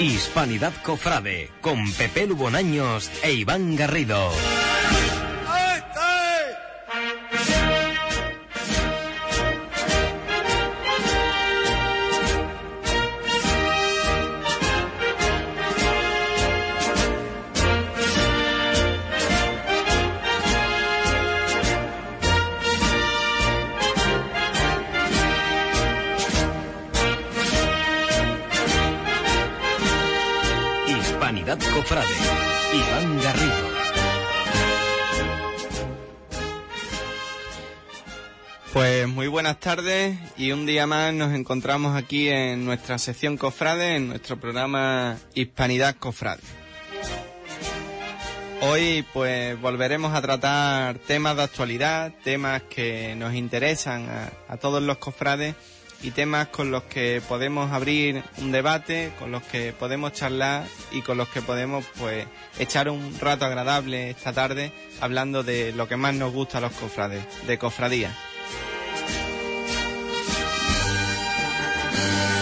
Hispanidad Cofrade con Pepe Lubonaños e Iván Garrido. Tardes y un día más nos encontramos aquí en nuestra sección Cofrade, en nuestro programa Hispanidad Cofrade. Hoy pues volveremos a tratar temas de actualidad, temas que nos interesan a, todos los cofrades y temas con los que podemos abrir un debate, con los que podemos charlar y con los que podemos pues echar un rato agradable esta tarde hablando de lo que más nos gusta a los cofrades, de cofradía. Thank you.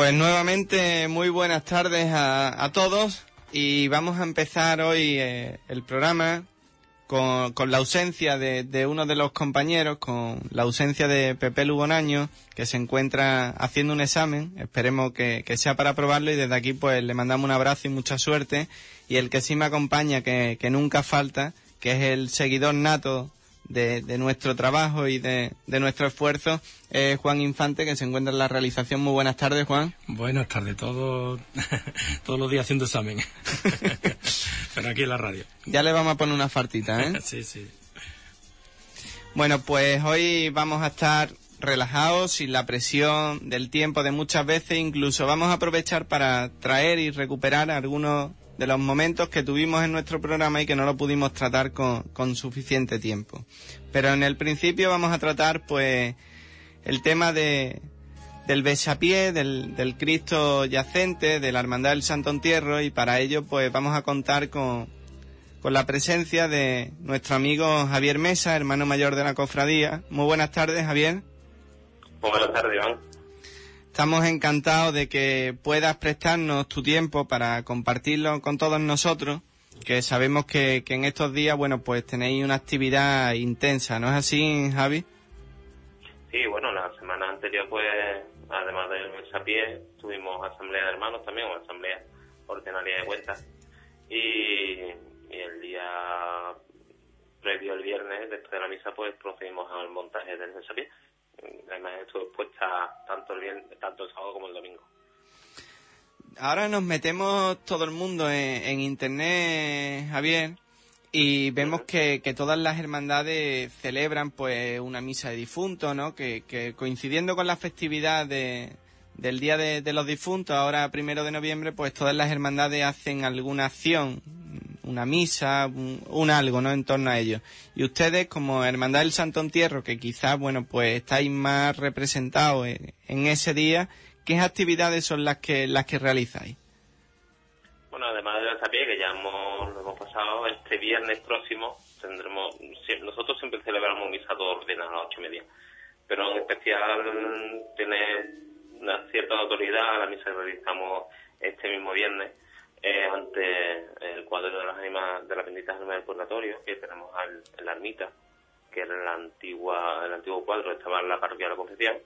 Pues nuevamente muy buenas tardes a, a todos y vamos a empezar hoy eh, el programa con, con la ausencia de, de, uno de los compañeros, con la ausencia de Pepe Lugonaño, que se encuentra haciendo un examen. Esperemos que, sea para aprobarlo y desde aquí pues le mandamos un abrazo y mucha suerte. Y el que sí me acompaña, que, que nunca falta, que es el seguidor nato de, de, nuestro trabajo y de, de nuestro esfuerzo es Juan Infante, que se encuentra en la realización. Muy buenas tardes, Juan. Buenas tardes, todo, todos los días haciendo examen. Pero aquí en la radio. Ya le vamos a poner una fartita, ¿eh? sí, sí. Bueno, pues hoy vamos a estar relajados, sin la presión del tiempo de muchas veces, incluso vamos a aprovechar para traer y recuperar algunos de los momentos que tuvimos en nuestro programa y que no lo pudimos tratar con, con suficiente tiempo. Pero en el principio vamos a tratar pues el tema de, del besapié, del, del Cristo yacente, de la Hermandad del Santo Entierro y para ello pues vamos a contar con, con la presencia de nuestro amigo Javier Mesa, hermano mayor de la cofradía. Muy buenas tardes, Javier. Muy buenas tardes, Iván. Estamos encantados de que puedas prestarnos tu tiempo para compartirlo con todos nosotros, que sabemos que, que en estos días, bueno, pues tenéis una actividad intensa, ¿no es así, Javi? Sí, bueno, la semana anterior, pues, además del mensapié, tuvimos asamblea de hermanos también, o asamblea ordinaria de cuentas. Y, y, el día previo al viernes, después de la misa, pues procedimos al montaje del mensapié. La imagen estuvo expuesta tanto el, viernes, tanto el sábado como el domingo. Ahora nos metemos todo el mundo en, en internet, Javier, y vemos que, que, todas las hermandades celebran pues una misa de difuntos, ¿no? Que, que coincidiendo con la festividad de, del Día de, de, los Difuntos, ahora primero de noviembre, pues todas las hermandades hacen alguna acción, una misa, un, un, algo, ¿no? En torno a ello. Y ustedes, como Hermandad del Santo Entierro, que quizás, bueno, pues estáis más representados en, ese día, ¿qué actividades son las que, las que realizáis? Bueno, además de la pie que ya hemos, lo hemos pasado, este viernes próximo tendremos, nosotros siempre celebramos misa todos los a las ocho y media. Pero en especial tiene una cierta autoridad la misa que realizamos este mismo viernes eh, ante el cuadro de las ánimas de las benditas ánimas del purgatorio que tenemos en la ermita que era la antigua el antiguo cuadro estaba en la parroquia de la Concepción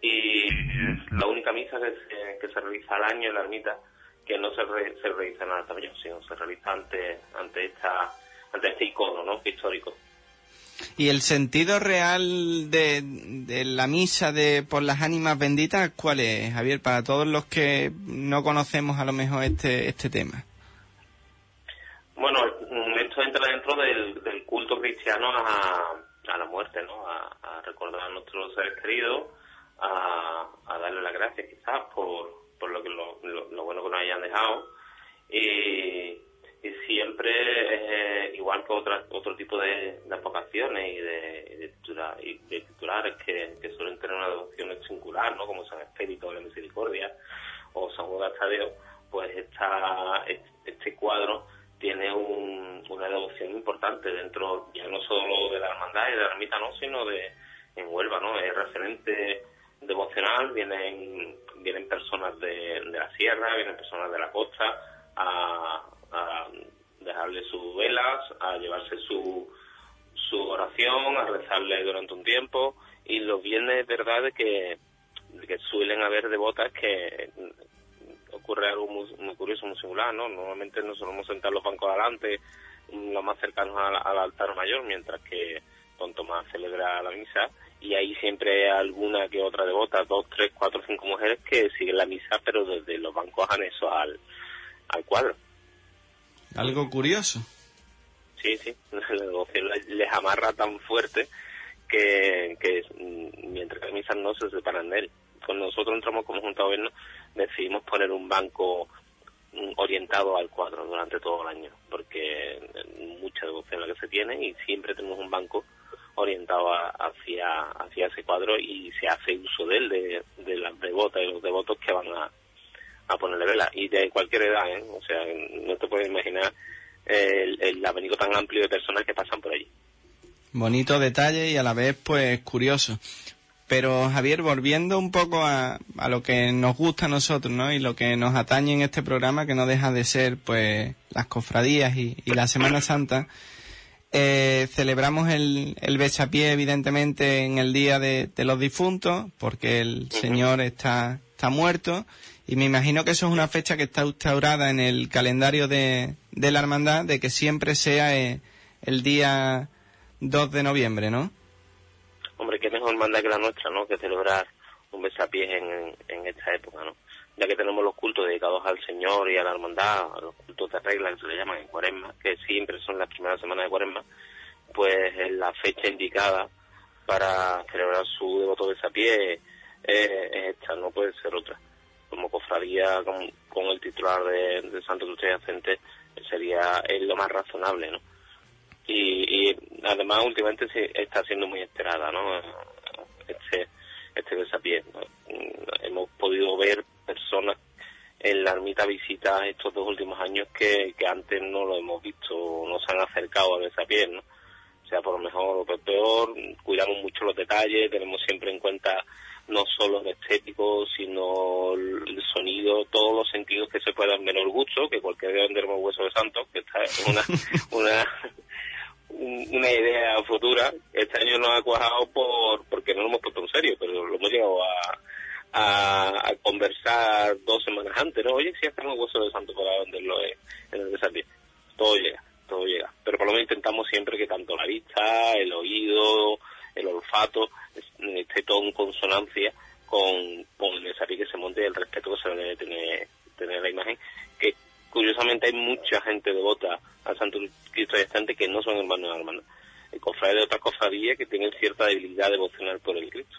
y es la única misa que se, que se realiza al año en la ermita que no se, se realiza en Alta Mayor, sino se realiza ante ante esta ante este icono ¿no? histórico ¿Y el sentido real de, de, la misa de por las ánimas benditas cuál es, Javier, para todos los que no conocemos a lo mejor este, este tema? Bueno, esto entra dentro del, culto cristiano a, a, la muerte, ¿no? A, recordar a nuestros seres queridos, a, a darle las gracias quizás por, por lo, que lo, lo, bueno que nos hayan dejado. Y siempre, eh, igual que otras, otro tipo de, de apocaciones y de, de, y de titulares que, que, suelen tener una devoción singular, ¿no? como San Espíritu de la Misericordia o San Juan Tadeo, pues esta, este cuadro tiene un, una devoción importante dentro, ya no solo de la hermandad y de la ermita, no, sino de en Huelva, ¿no? Es referente devocional, vienen, vienen personas de, de la sierra, vienen personas de la costa a dejarle sus velas, a llevarse su, su oración, a rezarle durante un tiempo y los viernes es verdad de que, que suelen haber devotas que ocurre algo muy, curioso, muy singular, ¿no? Normalmente nos solemos sentar los bancos adelante, los más cercanos al, al altar mayor, mientras que Don Tomás celebra la misa y ahí siempre hay alguna que otra devota, dos, tres, cuatro, cinco mujeres que siguen la misa pero desde los bancos anexos al, al cuadro. Algo curioso. Sí, sí, les amarra tan fuerte que, que mientras que misas no se separan de él. Cuando nosotros entramos como Junta de Gobierno decidimos poner un banco mm, orientado al cuadro durante todo el año, porque mucha devoción la que se tiene y siempre tenemos un banco orientado hacia, hacia ese cuadro y se hace uso de él, de, de las devotas y los devotos que van a, a ponerle vela y de cualquier edad, ¿eh? o sea, no te puedes imaginar el, el, abanico tan amplio de personas que pasan por allí. Bonito detalle y a la vez pues curioso. Pero Javier, volviendo un poco a, a lo que nos gusta a nosotros, ¿no? Y lo que nos atañe en este programa, que no deja de ser pues las cofradías y, y la Semana Santa, eh, celebramos el, el besapié evidentemente en el día de, de los difuntos, porque el Señor está, está muerto y me imagino que eso es una fecha que está instaurada en el calendario de, de la hermandad, de que siempre sea eh, el día 2 de noviembre, ¿no? Hombre, qué mejor hermandad que la nuestra, ¿no? Que celebrar un besapiés en, en esta época, ¿no? Ya que tenemos los cultos dedicados al Señor y a la hermandad, a los cultos de regla que se le llaman en cuaresma, que siempre son las primeras semanas de cuaresma, pues es la fecha indicada para celebrar su devoto besapié eh, es esta, no puede ser otra como cofradía con, con el titular de, de Santo Cruz Yacente sería es lo más razonable, ¿no? Y, además últimamente sí está siendo muy esperada, ¿no? Este este desapié. Hemos podido ver personas en la ermita visita estos dos últimos años que, que antes no lo hemos visto, no se han acercado a desapié, ¿no? Sea, por lo mejor o por peor, cuidamos mucho los detalles, tenemos siempre en cuenta no solo el estético, sino el sonido, todos los sentidos que se puedan el gusto, que cualquier día venderemos hueso de santo, que esta es una, una, una idea futura. Este año nos ha cuajado por, porque no lo hemos puesto en serio, pero lo hemos llegado a, a, a conversar dos semanas antes, ¿no? Oye, si hacemos hueso de santo para venderlo en el desafío. Todo llega, todo llega. Pero por lo menos intentamos siempre que tanto la vista, el oído, el olfato esté todo en consonancia con, con el desafío que se monte y el respeto que se debe tener, tener la imagen, que curiosamente hay mucha gente devota al Santo Cristo Estante que no son hermanos y hermanas, el cofrade de otras cofradías que tienen cierta debilidad devocional por el Cristo.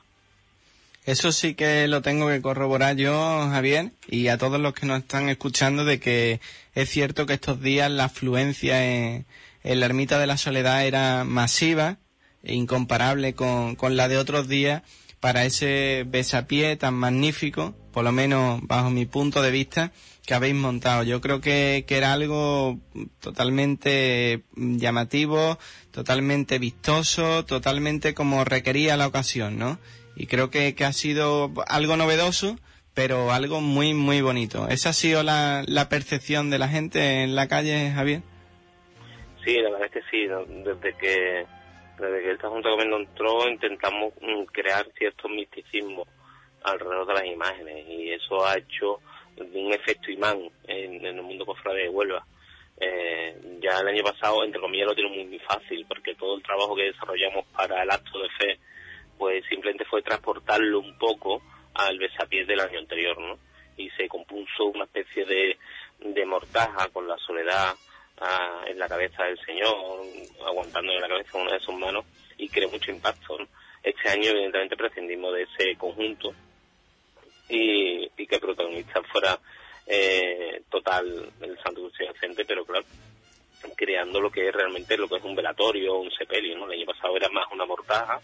Eso sí que lo tengo que corroborar yo, Javier, y a todos los que nos están escuchando de que es cierto que estos días la afluencia en, en la ermita de la soledad era masiva incomparable con, con la de otros días, para ese besapié tan magnífico, por lo menos bajo mi punto de vista, que habéis montado. Yo creo que, que era algo totalmente llamativo, totalmente vistoso, totalmente como requería la ocasión, ¿no? Y creo que, que ha sido algo novedoso, pero algo muy, muy bonito. ¿Esa ha sido la, la percepción de la gente en la calle, Javier? Sí, la verdad es que sí. Desde que desde que esta Junta Gobierno entró intentamos mm, crear cierto misticismo alrededor de las imágenes y eso ha hecho un efecto imán en, el mundo cofrade de Huelva. Eh, ya el año pasado, entre comillas, lo tiene muy fácil porque todo el trabajo que desarrollamos para el acto de fe pues simplemente fue transportarlo un poco al besapiés del año anterior, ¿no? Y se compuso una especie de, de mortaja con la soledad ah, en la cabeza del Señor, aguantando en la cabeza una de sus manos, y creó mucho impacto, Este año, evidentemente, prescindimos de ese conjunto y, que el protagonista fuera eh, total el Santo Crucifijo pero claro, creando lo que es realmente lo que es un velatorio, un sepelio, ¿no? El año pasado era más una mortaja,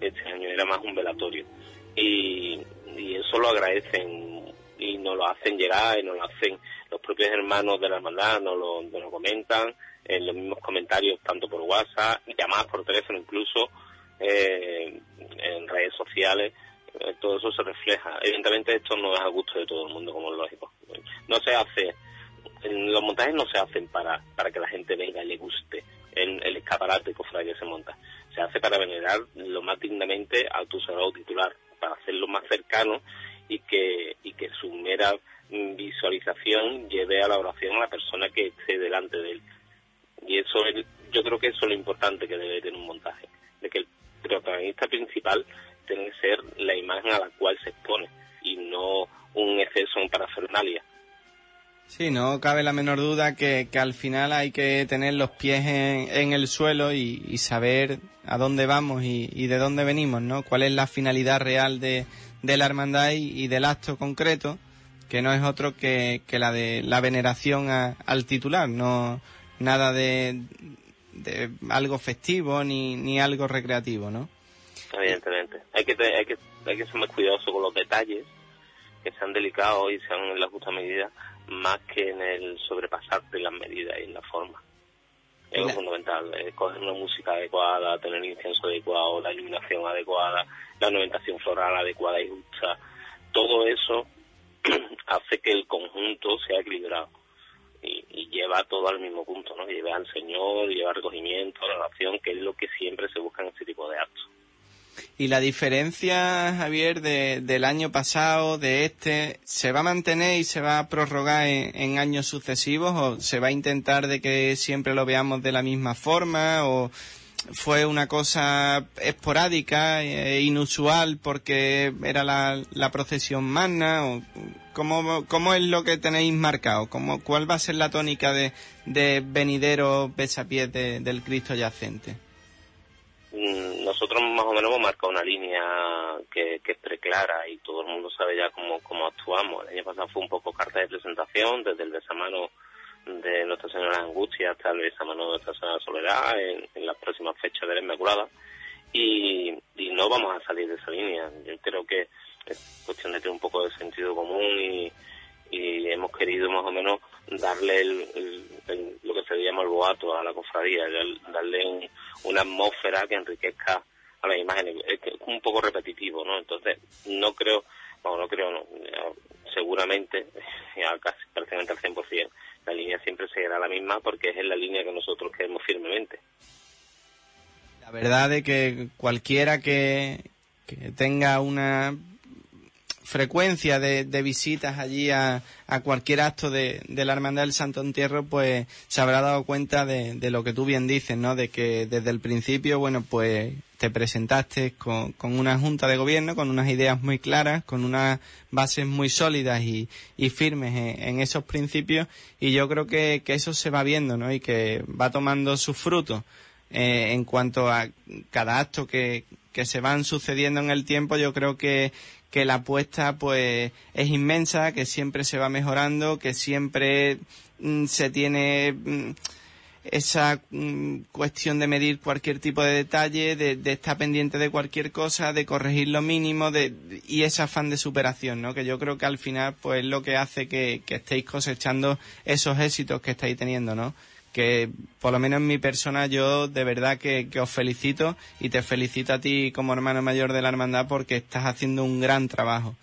este año era más un velatorio. Y, eso lo agradecen y nos lo hacen llegar y nos lo hacen los propios hermanos de la hermandad, nos lo, comentan en los mismos comentarios, tanto por WhatsApp, llamadas por teléfono incluso, eh, en redes sociales, eh, todo eso se refleja. Evidentemente esto no es a gusto de todo el mundo, como es lógico. No se hace los montajes no se hacen para, para que la gente venga y le guste el, el escaparate cofrade que se monta. Se hace para venerar lo más dignamente a tu sagrado titular, para hacerlo más cercano y que, y que su mera visualización lleve a la oración a la persona que esté delante de él. Y eso es, yo creo que eso es lo importante que debe tener un montaje, de que el protagonista principal tiene que ser la imagen a la cual se expone y no un exceso en parafernalia. Sí, no cabe la menor duda que, que al final hay que tener los pies en el suelo y, saber a dónde vamos y, de dónde venimos, ¿no? Cuál es la finalidad real de, de la hermandad y, del acto concreto, que no es otro que, que la de la veneración al titular, no nada de, de algo festivo ni, ni algo recreativo, ¿no? Evidentemente. Hay que, hay que, hay que ser más cuidadoso con los detalles, que sean delicados y sean en la justa medida más que en el sobrepasarte las medidas y en la forma. Es lo fundamental, es coger una música adecuada, tener el incienso adecuado, la iluminación adecuada, la ornamentación floral adecuada y justa. Todo eso hace que el conjunto sea equilibrado y, y, lleva todo al mismo punto, ¿no? Lleva al Señor, lleva recogimiento, oración, que es lo que siempre se busca en este tipo de actos. Y la diferencia, Javier, de, del año pasado, de este, ¿se va a mantener y se va a prorrogar en, años sucesivos o se va a intentar de que siempre lo veamos de la misma forma o fue una cosa esporádica e inusual porque era la, la procesión magna o cómo, cómo es lo que tenéis marcado cómo cuál va a ser la tónica de, de venidero besapiés de, del Cristo yacente Mm, nosotros más o menos hemos marcado una línea que, que es preclara y todo el mundo sabe ya cómo, cómo actuamos. El año pasado fue un poco carta de presentación, desde el besamano de Nuestra Señora Angustia hasta el besamano de Nuestra Señora Soledad en, las próximas fechas de la Inmaculada. Y, y no vamos a salir de esa línea. Yo creo que es cuestión de tener un poco de sentido común y, y hemos querido más o menos darle el, lo que se llama el boato a la cofradía, darle una atmósfera que enriquezca a las imágenes. Es un poco repetitivo, ¿no? Entonces, no creo, bueno, no creo, no, seguramente, casi prácticamente al 100%, la línea siempre seguirá la misma porque es la línea que nosotros queremos firmemente. La verdad es que cualquiera que, que tenga una frecuencia de, visitas allí a, cualquier acto de, la Hermandad del Santo Entierro, pues se habrá dado cuenta de, lo que tú bien dices, ¿no? De que desde el principio, bueno, pues te presentaste con, una junta de gobierno, con unas ideas muy claras, con unas bases muy sólidas y, firmes en, esos principios, y yo creo que, eso se va viendo, ¿no? Y que va tomando sus frutos. Eh, en cuanto a cada acto que, que se van sucediendo en el tiempo, yo creo que, que la apuesta pues es inmensa, que siempre se va mejorando, que siempre mm, se tiene mm, esa mm, cuestión de medir cualquier tipo de detalle, de, estar pendiente de cualquier cosa, de corregir lo mínimo, de, y ese afán de superación, ¿no? Que yo creo que al final, pues, es lo que hace que, estéis cosechando esos éxitos que estáis teniendo, ¿no? Que, por lo menos en mi persona, yo de verdad que, os felicito y te felicito a ti como hermano mayor de la hermandad porque estás haciendo un gran trabajo.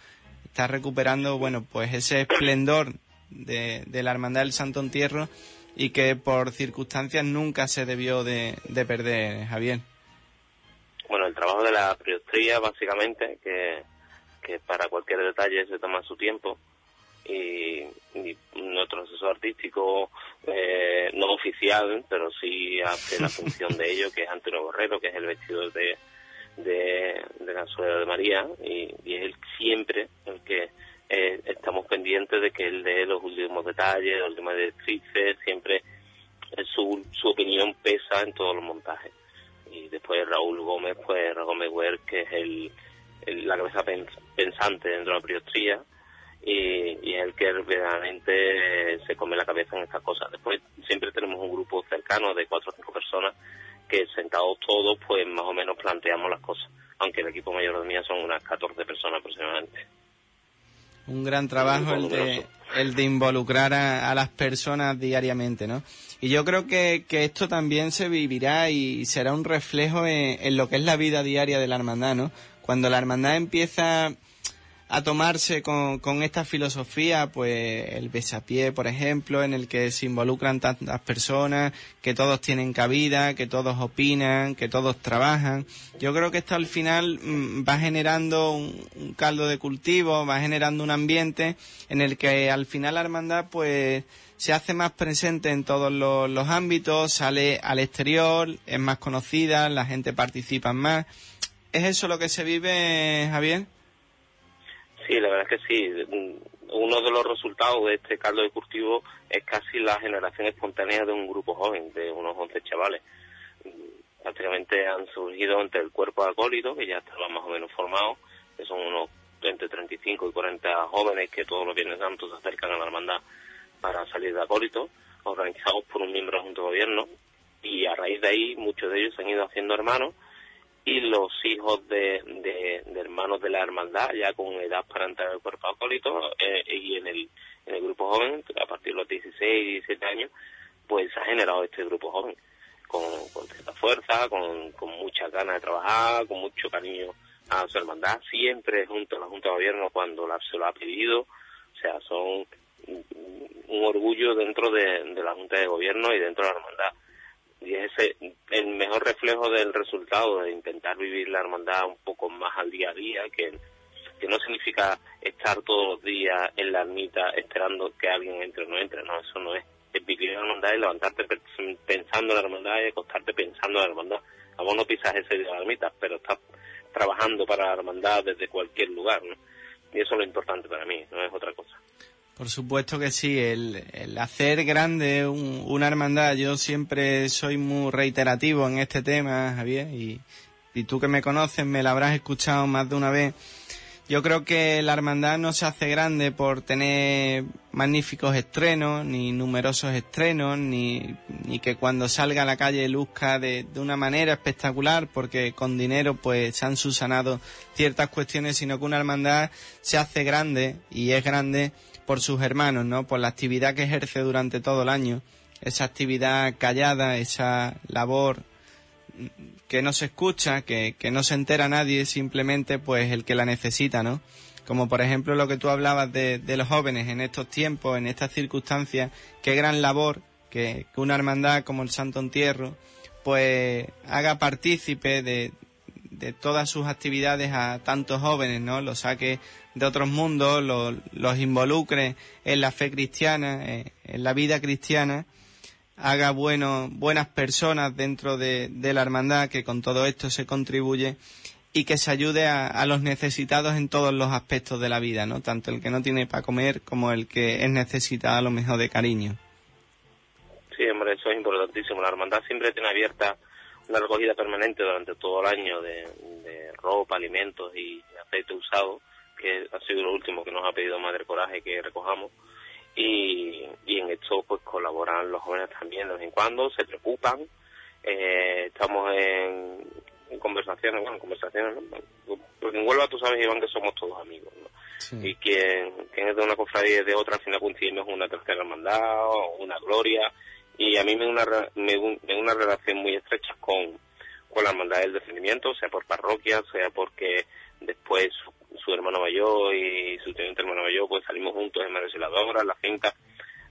Estás recuperando, bueno, pues ese esplendor de, de la hermandad del Santo Entierro y que por circunstancias nunca se debió de, perder, Javier. Bueno, el trabajo de la priostría, básicamente, que, que para cualquier detalle se toma su tiempo, y, nuestro asesor artístico eh, no oficial pero sí hace la función de ello que es Antonio Borrero que es el vestido de de, de la suegra de María y, y, es él siempre el que eh, estamos pendientes de que él dé los últimos detalles, los últimos directrices, siempre su, su opinión pesa en todos los montajes. Y después Raúl Gómez, pues Raúl Gómez que es el, la cabeza pensante dentro de la priostría, y, y, es el que verdaderamente se come la cabeza en estas cosas. Después siempre tenemos un grupo cercano de cuatro o cinco personas que sentados todos, pues más o menos planteamos las cosas, aunque el equipo mayor de mía son unas 14 personas aproximadamente. Un gran trabajo el de, el de involucrar a, las personas diariamente, ¿no? Y yo creo que, que, esto también se vivirá y será un reflejo en, en, lo que es la vida diaria de la hermandad, ¿no? Cuando la hermandad empieza a tomarse con, con esta filosofía, pues el besapié, por ejemplo, en el que se involucran tantas personas, que todos tienen cabida, que todos opinan, que todos trabajan. Yo creo que esto al final mm, va generando un, caldo de cultivo, va generando un ambiente en el que al final la hermandad pues se hace más presente en todos los, los ámbitos, sale al exterior, es más conocida, la gente participa más. ¿Es eso lo que se vive, Javier? Sí, la verdad es que sí. Uno de los resultados de este caldo de cultivo es casi la generación espontánea de un grupo joven, de unos 11 chavales. Prácticamente han surgido entre el cuerpo acólito, que ya estaba más o menos formado, que son unos entre 35 y 40 jóvenes que todos los viernes santos se acercan a la hermandad para salir de acólito, organizados por un miembro Junta de Gobierno, y a raíz de ahí muchos de ellos se han ido haciendo hermanos y los hijos de, de, hermanos de la hermandad ya con edad para entrar al cuerpo acólito eh, y en el, en el grupo joven a partir de los 16 y 17 años pues se ha generado este grupo joven con, con cierta fuerza, con, con mucha ganas de trabajar, con mucho cariño a su hermandad, siempre junto a la Junta de Gobierno cuando la, se lo ha pedido, o sea, son un orgullo dentro de, de la Junta de Gobierno y dentro de la hermandad y es el mejor reflejo del resultado de intentar vivir la hermandad un poco más al día a día, que, que no significa estar todos los días en la ermita esperando que alguien entre o no entre, no, eso no es. Es vivir la hermandad y levantarte pensando en la hermandad y acostarte pensando en la hermandad. A vos no pisas ese día de la ermita, pero estás trabajando para la hermandad desde cualquier lugar, ¿no? Y eso es lo importante para mí, no es otra cosa. Por supuesto que sí, el, hacer grande una hermandad, yo siempre soy muy reiterativo en este tema, Javier, y, tú que me conoces me la habrás escuchado más de una vez. Yo creo que la hermandad no se hace grande por tener magníficos estrenos, ni numerosos estrenos, ni, ni que cuando salga a la calle luzca de, de, una manera espectacular, porque con dinero pues se han subsanado ciertas cuestiones, sino que una hermandad se hace grande y es grande por sus hermanos, ¿no? Por la actividad que ejerce durante todo el año, esa actividad callada, esa labor que no se escucha, que, que no se entera nadie, simplemente pues el que la necesita, ¿no? Como por ejemplo lo que tú hablabas de, de los jóvenes en estos tiempos, en estas circunstancias, qué gran labor que, una hermandad como el Santo Entierro pues haga partícipe de, de todas sus actividades a tantos jóvenes, ¿no? Los saque de otros mundos, los, involucre en la fe cristiana, eh, en la vida cristiana, haga bueno, buenas personas dentro de, la hermandad, que con todo esto se contribuye y que se ayude a, los necesitados en todos los aspectos de la vida, ¿no? Tanto el que no tiene para comer como el que es necesitado a lo mejor de cariño. Sí, hombre, eso es importantísimo. La hermandad siempre tiene abierta una recogida permanente durante todo el año de, de ropa, alimentos y aceite usado que ha sido lo último que nos ha pedido Madre Coraje que recojamos. y, y en esto pues colaboran los jóvenes también de vez en cuando, se preocupan, eh, estamos en, conversaciones, bueno, conversaciones, porque en Huelva tú sabes, Iván, que somos todos amigos, Y quien, quien es de una cofradía y de otra, al final coincidimos una tercera hermandad o una gloria, y a mí me una, me, una relación muy estrecha con, con la hermandad del defendimiento, sea por parroquia, sea porque después su, hermano mayor y su teniente hermano mayor, pues salimos juntos en en la finca,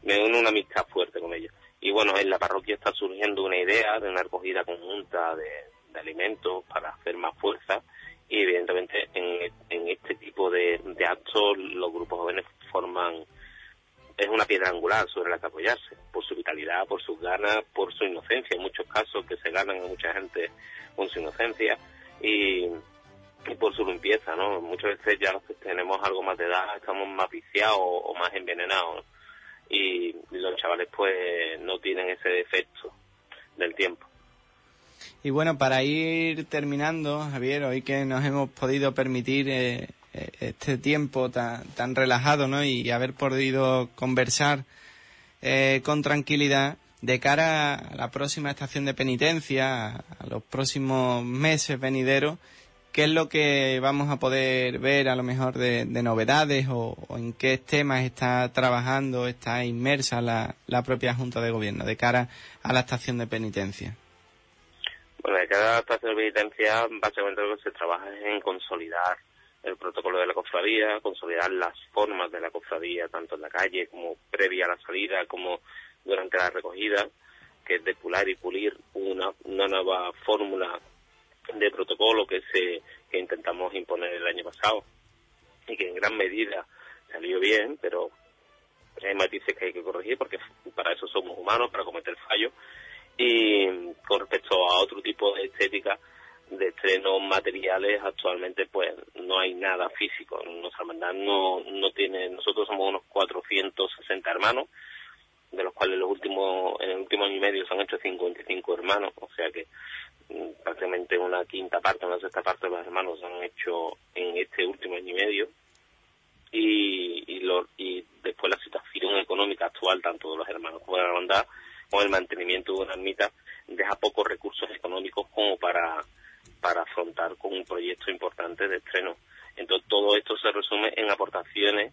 me une una amistad fuerte con ellos. Y bueno, en la parroquia está surgiendo una idea de una recogida conjunta de, alimentos para hacer más fuerza. Y evidentemente en, en este tipo de, de actos los grupos jóvenes forman es una piedra angular sobre la que apoyarse, por su vitalidad, por sus ganas, por su inocencia, en muchos casos que se ganan a mucha gente con su inocencia. Y, por su limpieza, ¿no? Muchas veces ya tenemos algo más de edad estamos más viciados o, más envenenados y los chavales pues no tienen ese defecto del tiempo. Y bueno, para ir terminando, Javier, hoy que nos hemos podido permitir eh, eh, este tiempo tan, tan relajado, ¿no? Y haber podido conversar eh, con tranquilidad de cara a la próxima estación de penitencia, a los próximos meses venideros, ¿qué es lo que vamos a poder ver a lo mejor de, novedades o, en qué temas está trabajando, está inmersa la, la propia Junta de Gobierno de cara a la estación de penitencia? Bueno, de cara a la estación de penitencia, básicamente lo que se trabaja es en consolidar el protocolo de la cofradía, consolidar las formas de la cofradía, tanto en la calle como previa a la salida, como durante la recogida, que es depurar y pulir una, una nueva fórmula de protocolo que se que intentamos imponer el año pasado y que en gran medida salió bien, pero hay matices que hay que corregir porque para eso somos humanos, para cometer fallos. Y con respecto a otro tipo de estética, de estrenos materiales actualmente pues no hay nada físico nuestra hermandad no no tiene nosotros somos unos 460 hermanos de los cuales los últimos en el último año y medio se han hecho 55 hermanos o sea que prácticamente una quinta parte una sexta parte de los hermanos han hecho en este último año y medio y y, lo, y después la situación económica actual tanto de los hermanos como de la hermandad con el mantenimiento de una ermita deja pocos recursos económicos como para para afrontar con un proyecto importante de estreno. Entonces todo esto se resume en aportaciones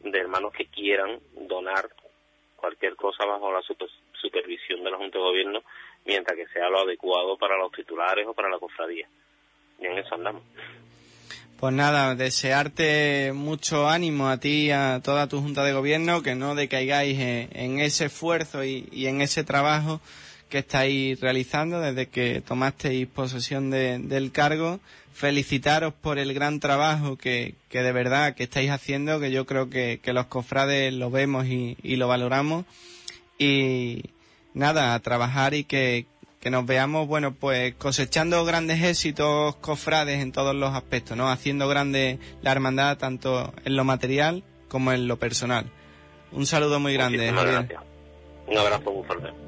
de hermanos que quieran donar cualquier cosa bajo la supervisión de la Junta de Gobierno mientras que sea lo adecuado para los titulares o para la cofradía. Y en eso andamos. Pues nada, desearte mucho ánimo a ti y a toda tu Junta de Gobierno, que no decaigáis en, ese esfuerzo y, en ese trabajo que estáis realizando desde que tomasteis posesión del cargo. Felicitaros por el gran trabajo que, de verdad que estáis haciendo, que yo creo que, que los cofrades lo vemos y, y, lo valoramos. Y nada, a trabajar y que, que nos veamos, bueno, pues cosechando grandes éxitos cofrades en todos los aspectos, ¿no? Haciendo grande la hermandad tanto en lo material como en lo personal. Un saludo muy grande. Un abrazo muy fuerte.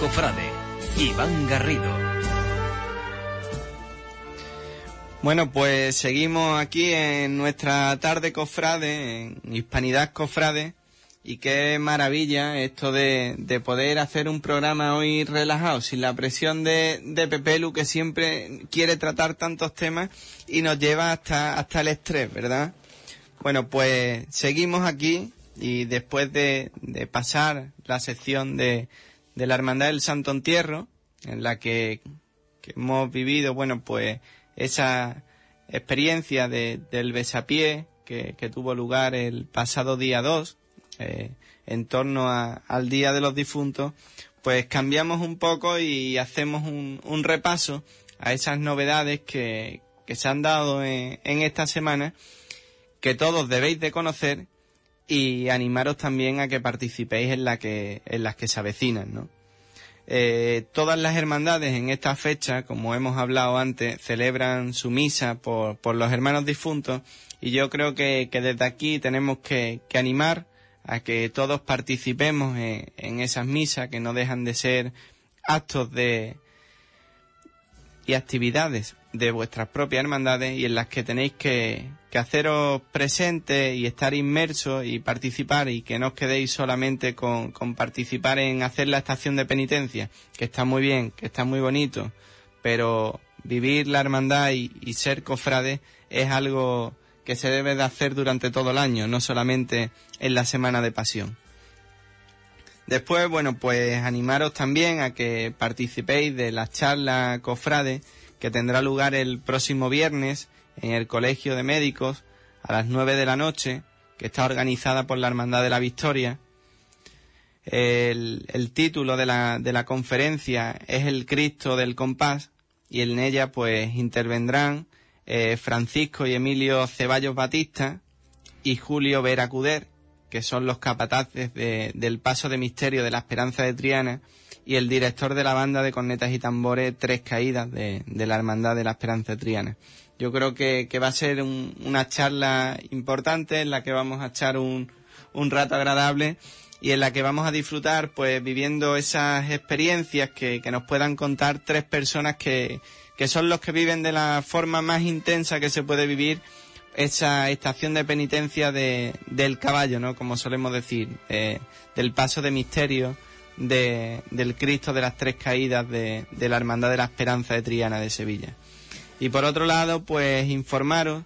Cofrade. Iván Garrido. Bueno, pues seguimos aquí en nuestra tarde cofrade, en Hispanidad Cofrade, y qué maravilla esto de, de poder hacer un programa hoy relajado, sin la presión de, de Pepelu que siempre quiere tratar tantos temas y nos lleva hasta, hasta el estrés, ¿verdad? Bueno, pues seguimos aquí y después de, de pasar la sección de, de la Hermandad del Santo Entierro, en la que, hemos vivido, bueno, pues esa experiencia de, del besapié que, que tuvo lugar el pasado día 2, eh, en torno a, al Día de los Difuntos, pues cambiamos un poco y hacemos un, un repaso a esas novedades que, que se han dado en, en, esta semana, que todos debéis de conocer y animaros también a que participéis en, la que, en las que se avecinan, ¿no? Eh, todas las hermandades en esta fecha, como hemos hablado antes, celebran su misa por, por los hermanos difuntos y yo creo que, que desde aquí tenemos que, que, animar a que todos participemos en, en, esas misas que no dejan de ser actos de y actividades de vuestras propias hermandades y en las que tenéis que, que haceros presentes y estar inmersos y participar y que no os quedéis solamente con, con, participar en hacer la estación de penitencia, que está muy bien, que está muy bonito, pero vivir la hermandad y, ser cofrade es algo que se debe de hacer durante todo el año, no solamente en la semana de pasión. Después, bueno, pues animaros también a que participéis de la charla cofrade que tendrá lugar el próximo viernes en el Colegio de Médicos a las nueve de la noche, que está organizada por la Hermandad de la Victoria. El, el título de la, de la conferencia es El Cristo del Compás y en ella pues intervendrán eh, Francisco y Emilio Ceballos Batista y Julio Veracuder, que son los capataces de, del paso de misterio de la Esperanza de Triana y el director de la banda de cornetas y tambores Tres Caídas de, de la Hermandad de la Esperanza Triana. Yo creo que, que va a ser un, una charla importante en la que vamos a echar un, un rato agradable y en la que vamos a disfrutar pues viviendo esas experiencias que, que nos puedan contar tres personas que, que son los que viven de la forma más intensa que se puede vivir esa estación de penitencia de, del caballo, ¿no? Como solemos decir, eh, del paso de misterio de, del Cristo de las Tres Caídas de, de la Hermandad de la Esperanza de Triana de Sevilla. Y por otro lado, pues informaros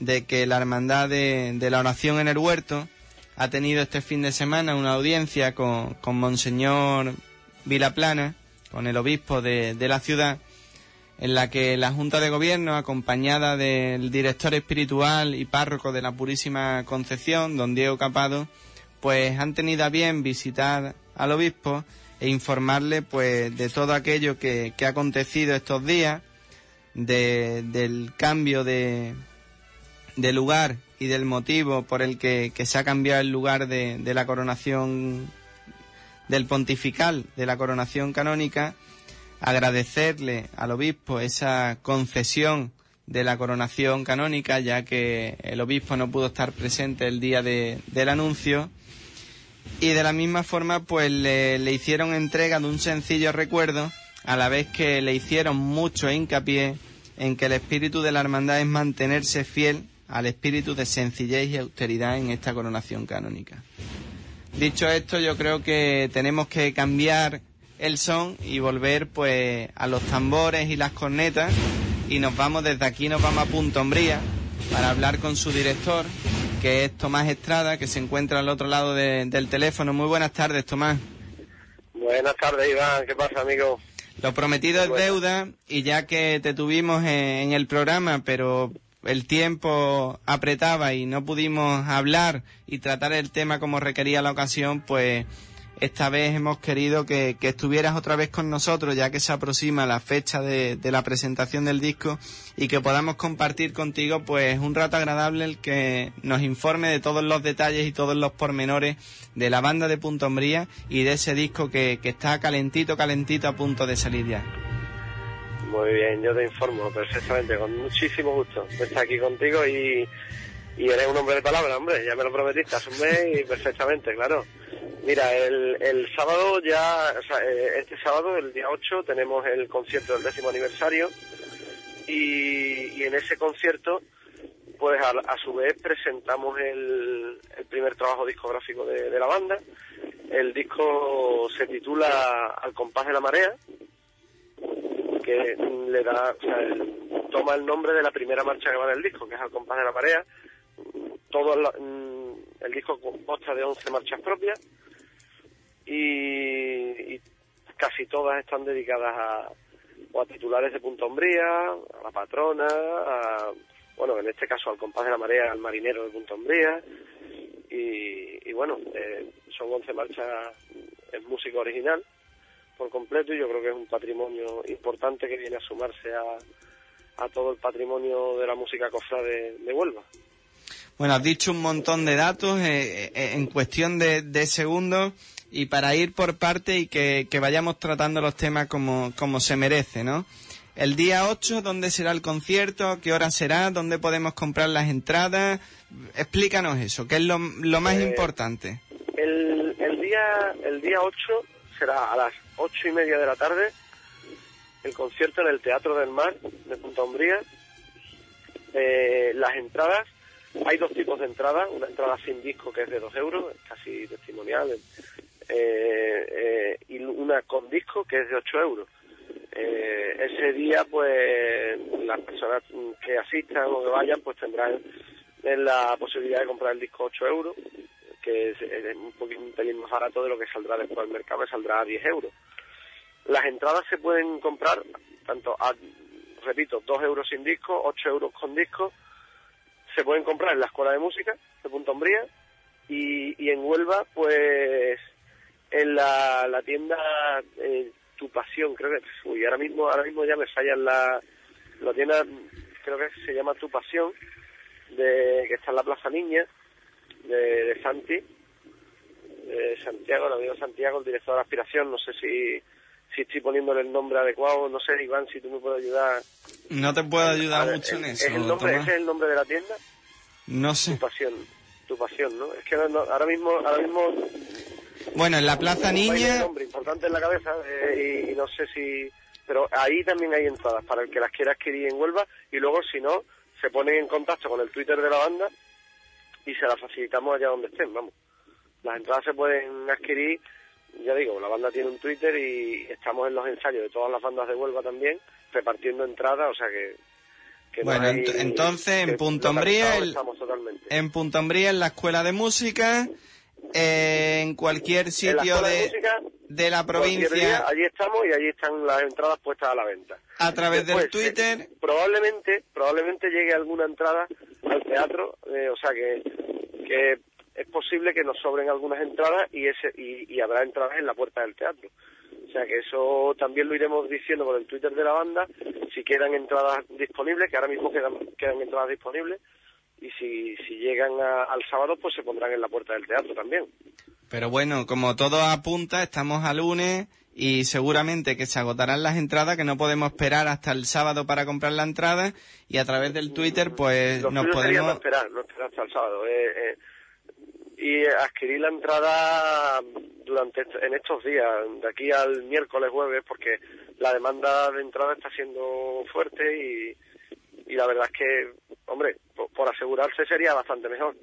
de que la Hermandad de, la Oración en el Huerto ha tenido este fin de semana una audiencia con, con Monseñor Vilaplana, con el obispo de, de, la ciudad, en la que la Junta de Gobierno, acompañada del director espiritual y párroco de la Purísima Concepción, don Diego Capado, pues han tenido a bien visitar al obispo e informarle pues de todo aquello que, que ha acontecido estos días, de, del cambio de, de, lugar y del motivo por el que, que se ha cambiado el lugar de, de, la coronación del pontifical, de la coronación canónica, agradecerle al obispo esa concesión de la coronación canónica, ya que el obispo no pudo estar presente el día de, del anuncio. Y de la misma forma, pues le, hicieron entrega de un sencillo recuerdo, a la vez que le hicieron mucho hincapié en que el espíritu de la hermandad es mantenerse fiel al espíritu de sencillez y austeridad en esta coronación canónica. Dicho esto, yo creo que tenemos que cambiar el son y volver pues a los tambores y las cornetas y nos vamos desde aquí nos vamos a Punto Hombría para hablar con su director que es Tomás Estrada que se encuentra al otro lado de, del teléfono. Muy buenas tardes Tomás. Buenas tardes Iván, ¿qué pasa amigo? Lo prometido es deuda y ya que te tuvimos en, en el programa pero el tiempo apretaba y no pudimos hablar y tratar el tema como requería la ocasión pues esta vez hemos querido que, que, estuvieras otra vez con nosotros, ya que se aproxima la fecha de, de, la presentación del disco y que podamos compartir contigo pues un rato agradable el que nos informe de todos los detalles y todos los pormenores de la banda de Punto Hombría y de ese disco que, que está calentito, calentito a punto de salir ya. Muy bien, yo te informo perfectamente, con muchísimo gusto estar aquí contigo y Y eres un hombre de palabra, hombre, ya me lo prometiste hace un mes y perfectamente, claro. Mira, el, el sábado ya, o sea, eh, este sábado, el día 8, tenemos el concierto del décimo aniversario y, y en ese concierto, pues a, a su vez presentamos el, el primer trabajo discográfico de, de la banda. El disco se titula Al compás de la marea, que le da, o sea, el- toma el nombre de la primera marcha que va del disco, que es Al compás de la marea. Todo el, mm, el disco consta de 11 marchas propias y, y casi todas están dedicadas a, o a titulares de Punta Umbría, a la patrona, a, bueno, en este caso al compás de la marea, al marinero de Punta Umbría, y, y bueno, eh, son 11 marchas en música original por completo y yo creo que es un patrimonio importante que viene a sumarse a, a todo el patrimonio de la música cofrade de, de Huelva. Bueno, has dicho un montón de datos eh, eh, en cuestión de, de segundos y para ir por parte y que, que vayamos tratando los temas como, como se merece, ¿no? El día 8, ¿dónde será el concierto? ¿A ¿Qué hora será? ¿Dónde podemos comprar las entradas? Explícanos eso, que es lo, lo más Eh, importante. El, el día el día 8 será a las ocho y media de la tarde el concierto en el Teatro del Mar de Punta Umbría. Eh, las entradas, hay dos tipos de entradas, una entrada sin disco que es de 2 euros, casi testimonial, eh, eh, y una con disco que es de 8 euros. Eh, ese día, pues, las personas que asistan o que vayan, pues tendrán la posibilidad de comprar el disco a 8 euros, que es, es un, poquito, un pelín más barato de lo que saldrá después al mercado, que saldrá a 10 euros. Las entradas se pueden comprar tanto a, repito, 2 euros sin disco, 8 euros con disco. Se pueden comprar en la Escuela de Música de Punta Umbría y, y en Huelva, pues en la, la tienda eh, Tu Pasión, creo que, uy, ahora mismo, ahora mismo ya me falla la, la tienda, creo que se llama Tu Pasión, de, que está en la Plaza Niña, de, de Santi, de Santiago, el amigo Santiago, el director de aspiración, no sé si, si estoy poniéndole el nombre adecuado, no sé, Iván, si tú me puedes ayudar. No te puedo ayudar ver, mucho en ¿es- eso, ¿Es el nombre, Tomás. ese es el nombre de la tienda? No Tu sé. Pasión, Tu Pasión, ¿no? Es que no- no, ahora mismo, ahora mismo Bueno, en la Plaza un Niña... nombre importante en la cabeza eh, y, y no sé si... Pero ahí también hay entradas para el que las quiera adquirir en Huelva y luego, si no, se ponen en contacto con el Twitter de la banda y se las facilitamos allá donde estén, vamos. Las entradas se pueden adquirir, ya digo, la banda tiene un Twitter y estamos en los ensayos de todas las bandas de Huelva también, repartiendo entradas, o sea que... que no Bueno, hay- ent- entonces, en Punta Umbría, el- estamos totalmente. En Punta Umbría, en la Escuela de Música, eh, en cualquier sitio Escuela de, Música, de la día, provincia allí estamos y allí están las entradas puestas a la venta. a través del Después, Twitter. eh, probablemente, probablemente llegue alguna entrada al teatro, eh, o sea que, que es posible que nos sobren algunas entradas y, ese, y, y habrá entradas en la puerta del teatro. O sea que eso también lo iremos diciendo por el Twitter de la banda, si quedan entradas disponibles, que ahora mismo quedan, quedan entradas disponibles, y si, si llegan a- al sábado, pues se pondrán en la puerta del teatro también. Pero bueno, como todo apunta, estamos a lunes y seguramente que se agotarán las entradas, que no podemos esperar hasta el sábado para comprar la entrada y a través del Twitter pues Lo nos sería no podemos... esperar, no esperar hasta el sábado. eh, eh, y adquirir la entrada durante en estos días, de aquí al miércoles, jueves, porque la demanda de entrada está siendo fuerte y, y la verdad es que, hombre, por, por asegurarse sería bastante mejor.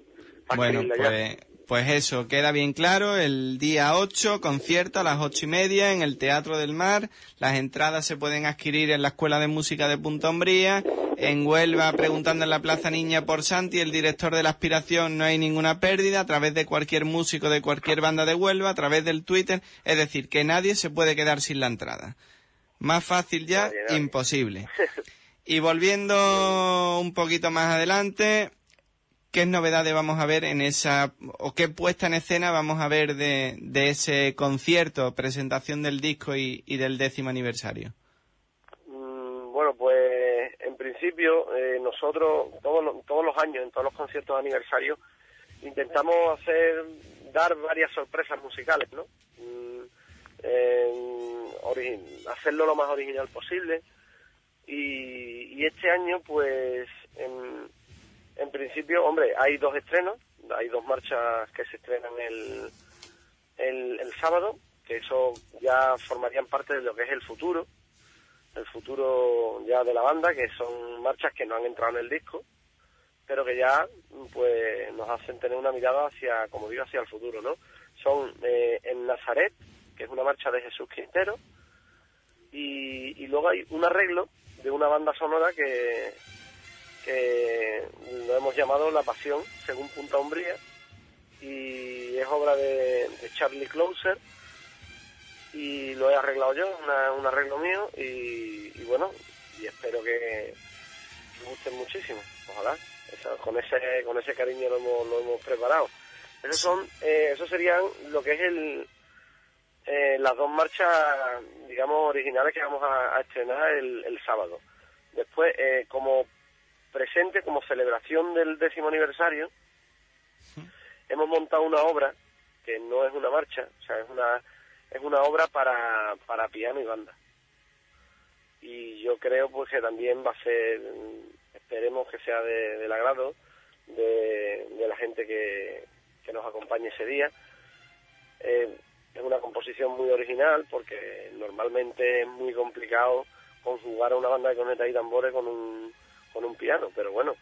Bueno, pues, pues eso, queda bien claro. El día 8, concierto a las ocho y media en el Teatro del Mar. Las entradas se pueden adquirir en la Escuela de Música de Punta Umbría. En Huelva, preguntando en la Plaza Niña por Santi, el director de la aspiración, no hay ninguna pérdida. A través de cualquier músico de cualquier banda de Huelva, a través del Twitter. Es decir, que nadie se puede quedar sin la entrada. Más fácil ya, imposible. Y volviendo un poquito más adelante, ¿qué novedades vamos a ver en esa, o qué puesta en escena vamos a ver de, de ese concierto, presentación del disco y, y del décimo aniversario? Mm, Bueno, pues en principio eh, nosotros todos todos los años, en todos los conciertos de aniversario, intentamos hacer, dar varias sorpresas musicales, ¿no? Mm, hacerlo lo más original posible. Y, y este año, pues, en- en principio, hombre, hay dos estrenos, hay dos marchas que se estrenan el, el, sábado, que eso ya formarían parte de lo que es el futuro, el futuro ya de la banda, que son marchas que no han entrado en el disco, pero que ya pues nos hacen tener una mirada hacia, como digo, hacia el futuro, ¿no? Son eh, en Nazaret, que es una marcha de Jesús Quintero, y, y luego hay un arreglo de una banda sonora que, que lo hemos llamado La Pasión, según Punta Umbría, y es obra de, de Charlie Closer, y lo he arreglado yo, una- un arreglo mío, y, y bueno, y espero que que gusten muchísimo, ojalá, Esa- con ese con ese cariño lo hemos, lo hemos preparado. Esos son, eh, eso serían lo que es el eh, las dos marchas, digamos, originales que vamos a, a estrenar el, el sábado. Después, eh, como presente, como celebración del décimo aniversario, hemos montado una obra que no es una marcha, o sea, es una es una obra para, para piano y banda. Y yo creo pues que también va a ser, esperemos que sea de- del agrado de, la gente que, que nos acompañe ese día. Eh, es una composición muy original porque normalmente es muy complicado conjugar a una banda de cornetas y tambores con un, con un piano, pero bueno,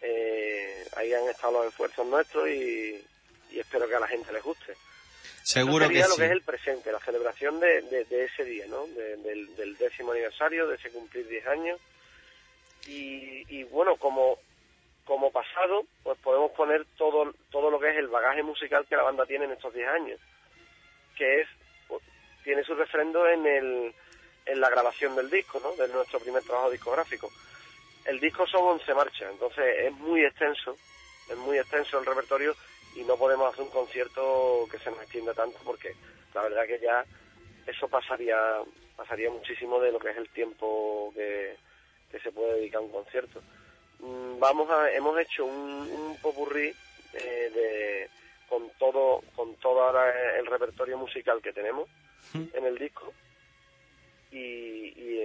eh, ahí han estado los esfuerzos nuestros y, y espero que a la gente les guste. Seguro que sería lo sí. que es el presente, la celebración de, de- de ese día, ¿no? De- del, del décimo aniversario, de ese cumplir 10 años. Y, y bueno, como, como pasado, pues podemos poner todo, todo lo que es el bagaje musical que la banda tiene en estos 10 años, que es, pues, tiene su refrendo en, el, en la grabación del disco, ¿no? De nuestro primer trabajo discográfico. El disco son 11 marchas, entonces es muy extenso, es muy extenso el repertorio y no podemos hacer un concierto que se nos extienda tanto porque la verdad que ya eso pasaría pasaría muchísimo de lo que es el tiempo que, que se puede dedicar a un concierto. Mm, Vamos a, hemos hecho un, un popurrí eh, de, con todo con todo ahora el repertorio musical que tenemos en el disco y,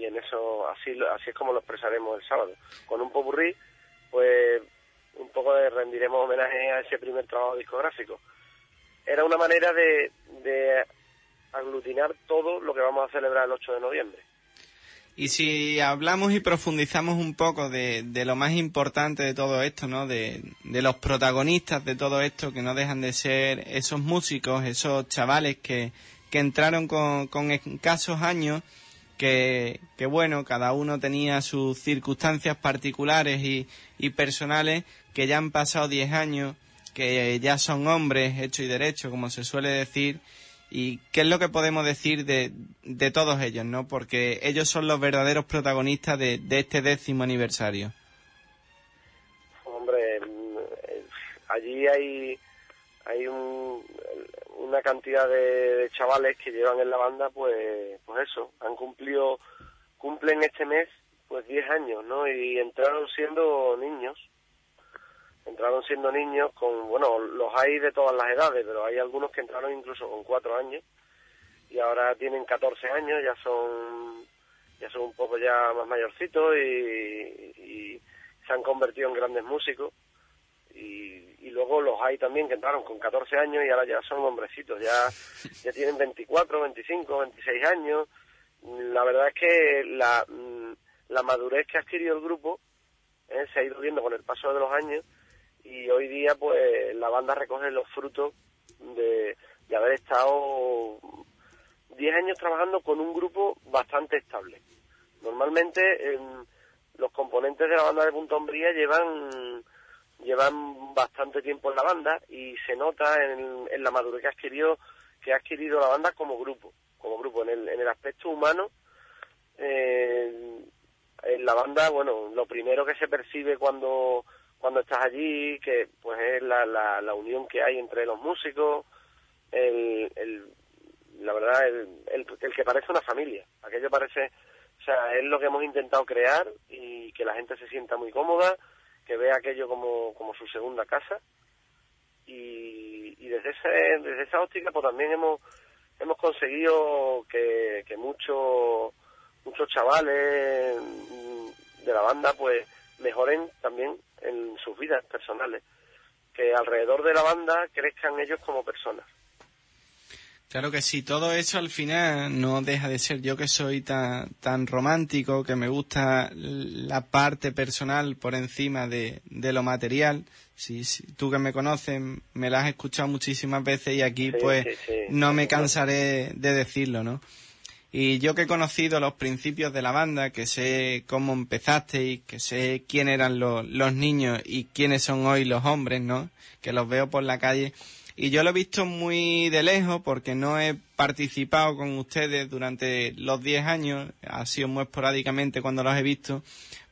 y en eso así así es como lo expresaremos el sábado. Con un popurrí pues un poco de rendiremos homenaje a ese primer trabajo discográfico. Era una manera de, de aglutinar todo lo que vamos a celebrar el 8 de noviembre. Y si hablamos y profundizamos un poco de, de lo más importante de todo esto, ¿no? De, de los protagonistas de todo esto, que no dejan de ser esos músicos, esos chavales que, que entraron con, con escasos años, que, bueno, cada uno tenía sus circunstancias particulares y, y personales, que ya han pasado 10 años, que ya son hombres, hecho y derecho, como se suele decir, y qué es lo que podemos decir de, de todos ellos, ¿no? Porque ellos son los verdaderos protagonistas de, de este décimo aniversario. hombre mm, eh, allí hay hay un- una cantidad de, chavales que llevan en la banda pues pues eso han cumplido cumplen este mes pues 10 años no y entraron siendo niños. Entraron siendo niños con bueno los hay de todas las edades pero hay algunos que entraron incluso con 4 años y ahora tienen 14 años ya son ya son un poco ya más mayorcitos y, y se han convertido en grandes músicos. Y, y luego los hay también que entraron con 14 años y ahora ya son hombrecitos, ya, ya tienen 24, 25, 26 años. La verdad es que la, mm, la madurez que ha adquirido el grupo eh, se ha ido viendo con el paso de los años y hoy día pues la banda recoge los frutos de, de haber estado 10 años trabajando con un grupo bastante estable. Normalmente em, los componentes de la banda de Punta Hombría llevan llevan bastante tiempo en la banda y se nota en, la madurez que ha adquirido que ha adquirido la banda como grupo como grupo en el, en el aspecto humano eh, en la banda bueno lo primero que se percibe cuando cuando estás allí que pues es la, la, la unión que hay entre los músicos el, el la verdad el, el, el que parece una familia aquello parece o sea es lo que hemos intentado crear y que la gente se sienta muy cómoda que vea aquello como, como su segunda casa y, y desde ese, desde esa óptica pues también hemos hemos conseguido que, que muchos muchos chavales de la banda pues mejoren también eh, vidas personales, que alrededor de la banda crezcan ellos como personas. Claro que sí, todo eso al final no deja de ser yo que soy tan, tan romántico, que me gusta la parte personal por encima de, de lo material. Si, tú que me conoces me la has escuchado muchísimas veces y aquí pues no me cansaré de decirlo, ¿no? Y yo que he conocido los principios de la banda, que sé cómo empezaste que sé quién eran los, los niños y quiénes son hoy los hombres, ¿no? Que los veo por la calle y yo lo he visto muy de lejos porque no he participado con ustedes durante los 10 años, ha sido muy esporádicamente cuando los he visto,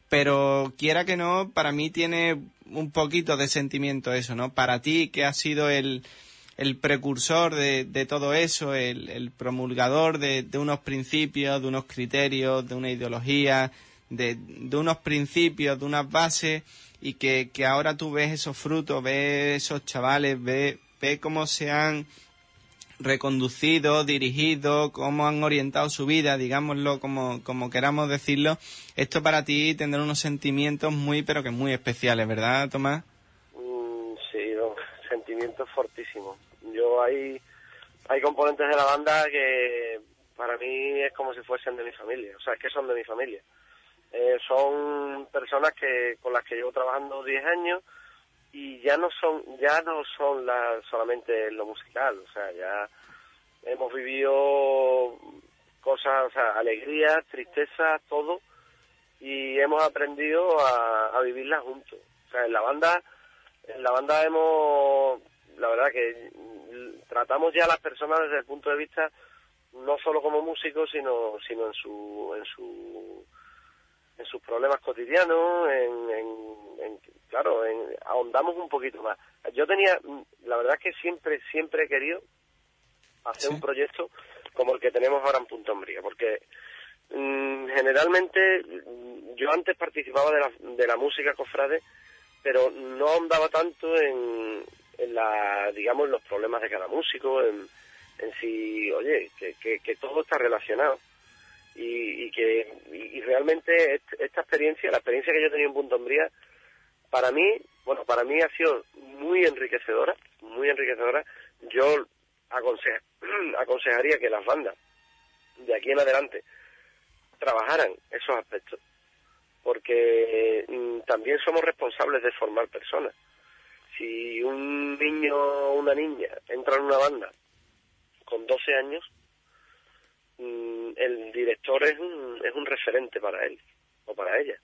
pero quiera que no, para mí tiene un poquito de sentimiento eso, ¿no? Para ti, que has sido el, el precursor de, de todo eso, el, promulgador de, de, unos principios, de unos criterios, de una ideología, de, de unos principios, de unas bases, y que, que ahora tú ves esos frutos, ves esos chavales, ves ve cómo se han reconducido, dirigido, cómo han orientado su vida, digámoslo como, como queramos decirlo, esto para ti tendrá unos sentimientos muy, pero que muy especiales, ¿verdad, Tomás? Mm, sí, sentimientos fortísimos. Yo hay, hay componentes de la banda que para mí es como si fuesen de mi familia, o sea, es que son de mi familia. Eh, son personas que con las que llevo trabajando 10 años, y ya no son ya no son la, solamente lo musical o sea ya hemos vivido cosas o sea alegrías tristezas todo y hemos aprendido a, a vivirlas juntos. O sea en la banda en la banda hemos la verdad que tratamos ya a las personas desde el punto de vista no solo como músicos sino sino en su en su en sus problemas cotidianos en, en claro, ahondamos un poquito más. Yo tenía, la verdad es que siempre, siempre he querido hacer un proyecto como el que tenemos ahora en Punto Hombría, porque mm, generalmente yo antes participaba de la, de la música cofrade, pero no ahondaba tanto en, en la, digamos, los problemas de cada músico, en, en si, oye, que, que, todo está relacionado. Y, y que y, realmente esta experiencia, la experiencia que yo tenía en Punto Hombría, para mí, bueno, para mí ha sido muy enriquecedora, muy enriquecedora. Yo aconsejaría que las bandas de aquí en adelante trabajaran esos aspectos, porque mm, también somos responsables de formar personas. Si un niño o una niña entra en una banda con 12 años, el director es un, es un referente para él o para ella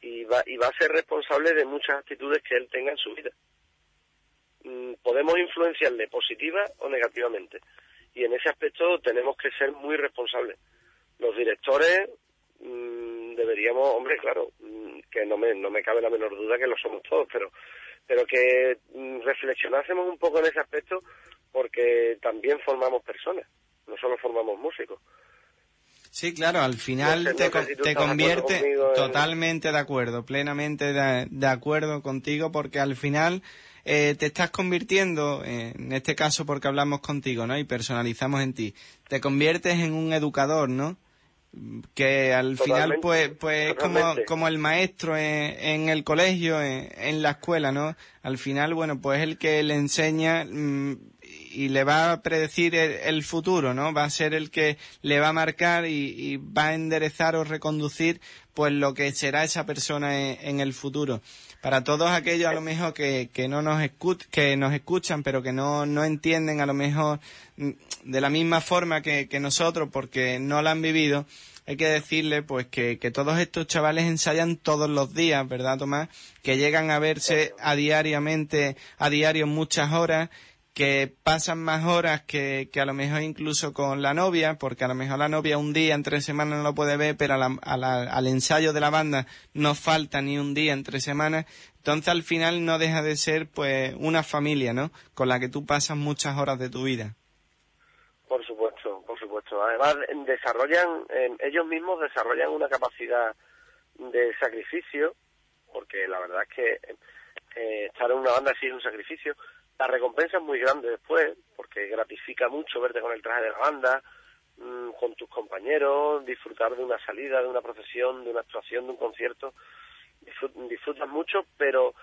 y va, y va a ser responsable de muchas actitudes que él tenga en su vida. Mm, podemos influenciarle positiva o negativamente y en ese aspecto tenemos que ser muy responsables. Los directores mm, deberíamos, hombre, claro, mm, que no me, no me cabe la menor duda que lo somos todos, pero, pero que reflexionásemos un poco en ese aspecto porque también formamos personas, no solo formamos músicos. Sí, claro, al final te, te convierte totalmente de acuerdo, plenamente de, acuerdo contigo, porque al final eh, te estás convirtiendo, en este caso porque hablamos contigo, ¿no? Y personalizamos en ti, te conviertes en un educador, ¿no? que al final pues pues es como, como el maestro en, el colegio en, en, la escuela no al final bueno pues el que le enseña mm, y le va a predecir el, futuro, ¿no? Va a ser el que le va a marcar y, va a enderezar o reconducir pues lo que será esa persona en, el futuro. Para todos aquellos a lo mejor que, que no nos que nos escuchan pero que no, no entienden a lo mejor mm, de la misma forma que, que nosotros porque no la han vivido, hay que decirle pues que, que, todos estos chavales ensayan todos los días, ¿verdad, Tomás? Que llegan a verse a diariamente, a diario muchas horas que pasan más horas que, que, a lo mejor incluso con la novia, porque a lo mejor la novia un día entre semanas no lo puede ver, pero al ensayo de la banda no falta ni un día entre semanas. Entonces al final no deja de ser pues una familia, ¿no? Con la que tú pasas muchas horas de tu vida. Por supuesto, por supuesto. Además desarrollan, ellos mismos desarrollan una capacidad de sacrificio, porque la verdad es que eh, estar en una banda sí es un sacrificio, la recompensa es muy grande después, porque gratifica mucho verte con el traje de la banda, mm, con tus compañeros, disfrutar de una salida, de una procesión, de una actuación, de un concierto. disfrutas mucho, pero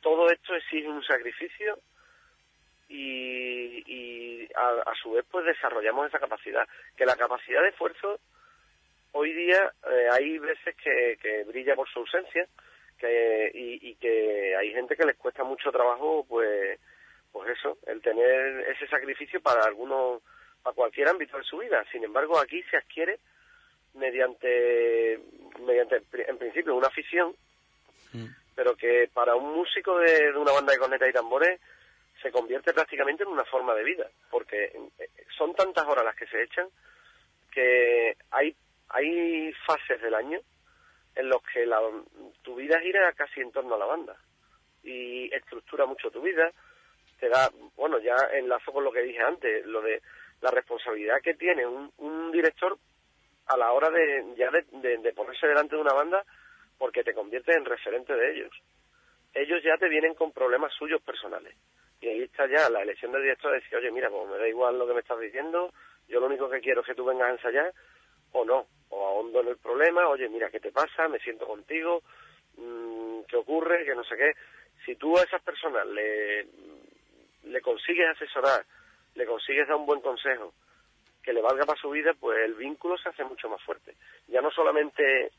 todo esto exige un sacrificio y, y a, a, su vez pues desarrollamos esa capacidad. Que la capacidad de esfuerzo hoy día eh, hay veces que, brilla por su ausencia que, y, y, que hay gente que les cuesta mucho trabajo pues pues eso, el tener ese sacrificio para algunos, para cualquier ámbito de su vida. Sin embargo, aquí se adquiere mediante, mediante en principio, una afición, mm. pero que para un músico de, de una banda de cornetas y tambores se convierte prácticamente en una forma de vida, porque eh, son tantas horas las que se echan que hay, hay fases del año en los que la, tu vida gira casi en torno a la banda y estructura mucho tu vida, te da, bueno, ya enlazo con lo que dije antes, lo de la responsabilidad que tiene un, un director a la hora de ya de, ponerse delante de una banda porque te conviertes en referente de ellos. Ellos ya te vienen con problemas suyos personales. Y ahí está ya la elección del director de decir, oye, mira, como me da igual lo que me estás diciendo, yo lo único que quiero es que tú vengas a ensayar, o no, o ahondo en el problema, oye, mira, ¿qué te pasa? Me siento contigo, mmm, ¿qué ocurre? Que no sé qué. Si tú a esas personas le, le consigues asesorar, le consigues dar un buen consejo, que le valga para su vida, pues el vínculo se hace mucho más fuerte. Ya no solamente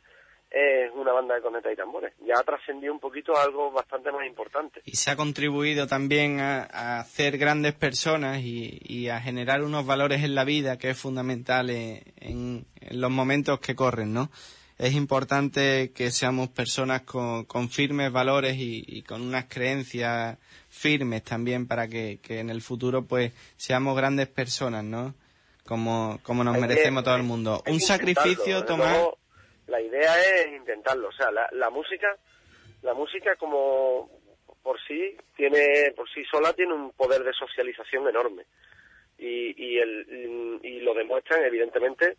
es una banda de cornetas y tambores. Ya ha trascendido un poquito a algo bastante más importante. Y se ha contribuido también a, a hacer grandes personas y, y, a generar unos valores en la vida que es fundamental en, en, los momentos que corren, ¿no? Es importante que seamos personas con, con firmes valores y, y, con unas creencias firmes también para que, que, en el futuro pues seamos grandes personas, ¿no? Como, como nos Hay merecemos que, todo el mundo. Un sacrificio, Tomás la idea es intentarlo. O sea, la, la música, la música como por sí tiene, por sí sola tiene un poder de socialización enorme. Y, y, el, y lo demuestran, evidentemente,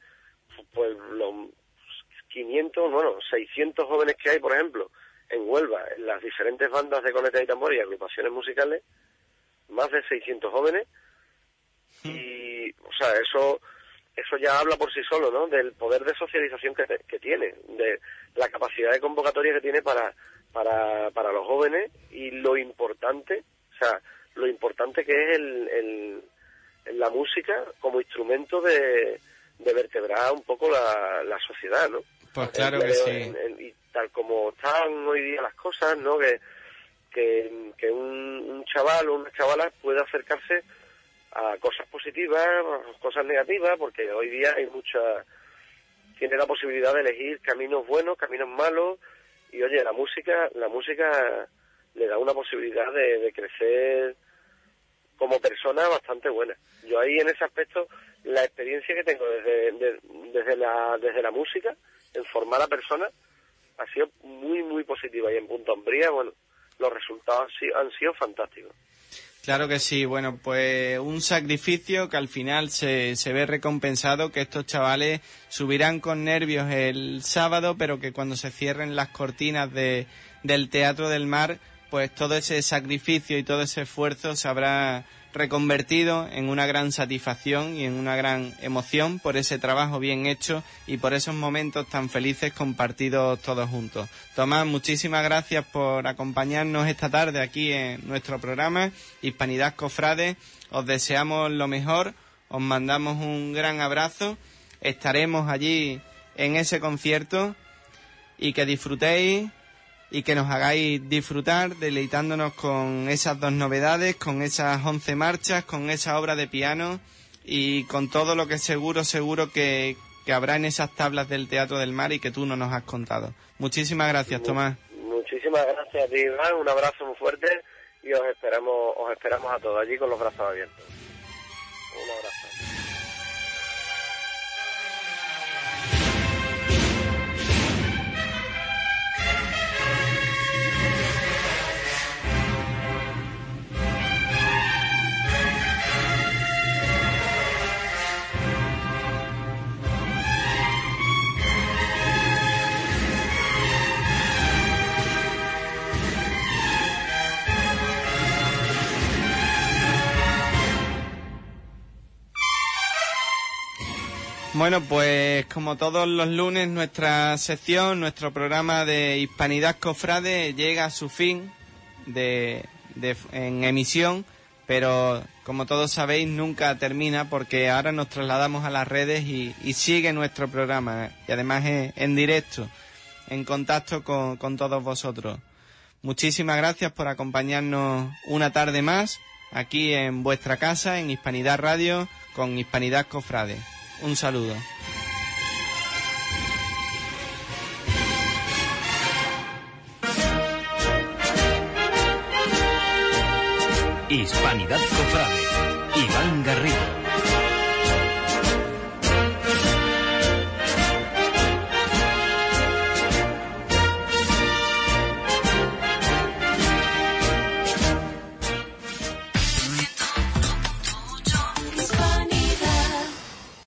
pues los 500, bueno, 600 jóvenes que hay, por ejemplo, en Huelva, en las diferentes bandas de coneta y tambor y agrupaciones musicales, más de 600 jóvenes. Y, o sea, eso eso ya habla por sí solo, ¿no? Del poder de socialización que, que tiene, de la capacidad de convocatoria que tiene para, para, para los jóvenes y lo importante, o sea, lo importante que es el, el, la música como instrumento de, de vertebrar un poco la, la sociedad, ¿no? Pues claro que sí. y tal como están hoy día las cosas, ¿no? Que, que, que un, un chaval o una chavala puede acercarse a cosas positivas, cosas negativas, porque hoy día hay mucha, tiene la posibilidad de elegir caminos buenos, caminos malos, y oye, la música, la música le da una posibilidad de, crecer como persona bastante buena. Yo ahí en ese aspecto, la experiencia que tengo desde, de, desde, la, desde la música, en formar a personas, ha sido muy, muy positiva. Y en Punto Hombría, bueno, los resultados han sido, han sido fantásticos. Claro que sí, bueno, pues un sacrificio que al final se, se ve recompensado, que estos chavales subirán con nervios el sábado, pero que cuando se cierren las cortinas de, del Teatro del Mar, pues todo ese sacrificio y todo ese esfuerzo se habrá reconvertido en una gran satisfacción y en una gran emoción por ese trabajo bien hecho y por esos momentos tan felices compartidos todos juntos. Tomás, muchísimas gracias por acompañarnos esta tarde aquí en nuestro programa Hispanidad Cofrade. Os deseamos lo mejor, os mandamos un gran abrazo, estaremos allí en ese concierto y que disfrutéis y que nos hagáis disfrutar deleitándonos con esas dos novedades, con esas once marchas, con esa obra de piano y con todo lo que seguro, seguro que, que habrá en esas tablas del Teatro del Mar y que tú no nos has contado. Muchísimas gracias, Tomás. Muchísimas gracias a ti, Iván. Un abrazo muy fuerte y os esperamos, os esperamos a todos allí con los brazos abiertos. Un abrazo. Bueno, pues como todos los lunes nuestra sección, nuestro programa de Hispanidad Cofrade llega a su fin. de, en emisión, pero como todos sabéis nunca termina porque ahora nos trasladamos a las redes y, y sigue nuestro programa y además en, en directo, en contacto con, con todos vosotros. Muchísimas gracias por acompañarnos una tarde más aquí en vuestra casa, en Hispanidad Radio, con Hispanidad Cofrade. Un saludo. Hispanidad Cofrade. Iván Garrido.